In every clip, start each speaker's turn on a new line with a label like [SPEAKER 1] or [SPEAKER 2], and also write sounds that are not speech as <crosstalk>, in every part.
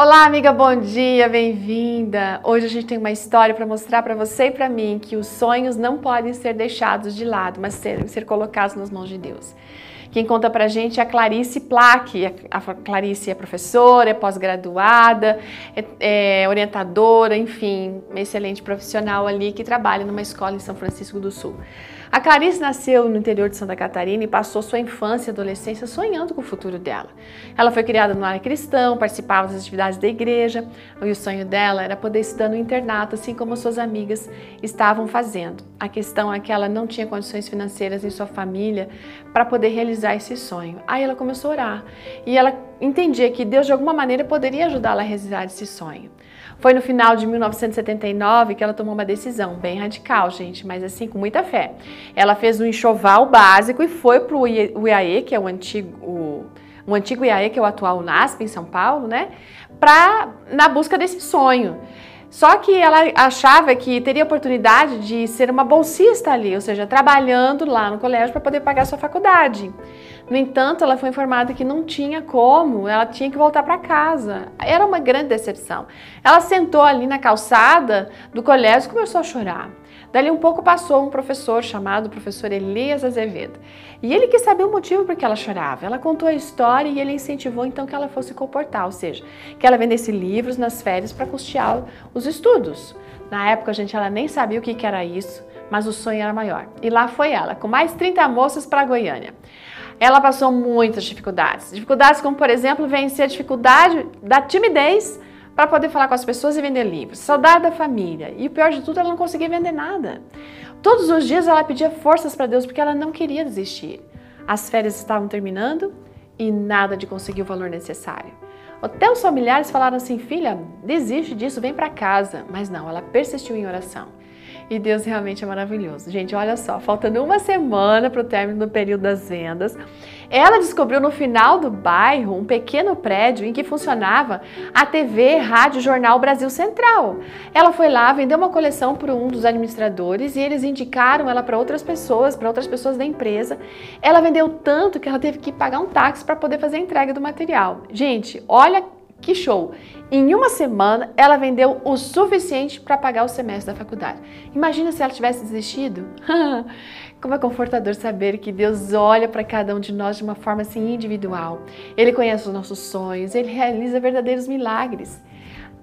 [SPEAKER 1] Olá, amiga, bom dia, bem-vinda. Hoje a gente tem uma história para mostrar para você e para mim que os sonhos não podem ser deixados de lado, mas ser, ser colocados nas mãos de Deus. Quem conta pra gente é a Clarice Plaque. A Clarice é professora, é pós-graduada, é, é orientadora, enfim, excelente profissional ali que trabalha numa escola em São Francisco do Sul. A Clarice nasceu no interior de Santa Catarina e passou sua infância e adolescência sonhando com o futuro dela. Ela foi criada no lar cristão, participava das atividades da igreja e o sonho dela era poder estudar no internato, assim como suas amigas estavam fazendo. A questão é que ela não tinha condições financeiras em sua família para poder realizar esse sonho. Aí ela começou a orar e ela entendia que Deus de alguma maneira poderia ajudá-la a realizar esse sonho. Foi no final de 1979 que ela tomou uma decisão bem radical, gente, mas assim com muita fé. Ela fez um enxoval básico e foi para o IAE, que é o antigo, o, o antigo IAE, que é o atual NASP em São Paulo, né? Pra, na busca desse sonho. Só que ela achava que teria oportunidade de ser uma bolsista ali, ou seja, trabalhando lá no colégio para poder pagar sua faculdade. No entanto, ela foi informada que não tinha como, ela tinha que voltar para casa. Era uma grande decepção. Ela sentou ali na calçada do colégio e começou a chorar. Dali um pouco passou um professor chamado professor Elias Azevedo. E ele quis saber o motivo por que ela chorava. Ela contou a história e ele incentivou então que ela fosse comportar, ou seja, que ela vendesse livros nas férias para custear os estudos. Na época, gente, ela nem sabia o que, que era isso, mas o sonho era maior. E lá foi ela, com mais 30 moças para Goiânia. Ela passou muitas dificuldades. Dificuldades como, por exemplo, vencer a dificuldade da timidez para poder falar com as pessoas e vender livros. Saudade da família. E o pior de tudo, ela não conseguia vender nada. Todos os dias ela pedia forças para Deus porque ela não queria desistir. As férias estavam terminando e nada de conseguir o valor necessário. Até os familiares falaram assim: filha, desiste disso, vem para casa. Mas não, ela persistiu em oração. E Deus realmente é maravilhoso. Gente, olha só, faltando uma semana para o término do período das vendas, ela descobriu no final do bairro um pequeno prédio em que funcionava a TV, Rádio Jornal Brasil Central. Ela foi lá, vendeu uma coleção para um dos administradores e eles indicaram ela para outras pessoas, para outras pessoas da empresa. Ela vendeu tanto que ela teve que pagar um táxi para poder fazer a entrega do material. Gente, olha que show! Em uma semana, ela vendeu o suficiente para pagar o semestre da faculdade. Imagina se ela tivesse desistido? <laughs> Como é confortador saber que Deus olha para cada um de nós de uma forma assim individual. Ele conhece os nossos sonhos, ele realiza verdadeiros milagres.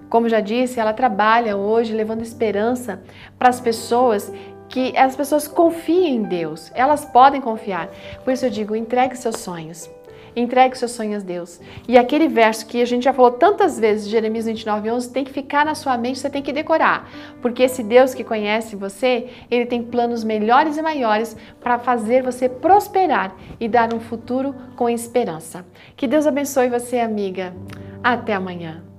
[SPEAKER 1] Como já disse, ela trabalha hoje levando esperança para as pessoas que as pessoas confiem em Deus. Elas podem confiar. Por isso eu digo, entregue seus sonhos. Entregue seus sonhos a Deus. E aquele verso que a gente já falou tantas vezes, Jeremias 29, 11, tem que ficar na sua mente, você tem que decorar. Porque esse Deus que conhece você, ele tem planos melhores e maiores para fazer você prosperar e dar um futuro com esperança. Que Deus abençoe você, amiga. Até amanhã.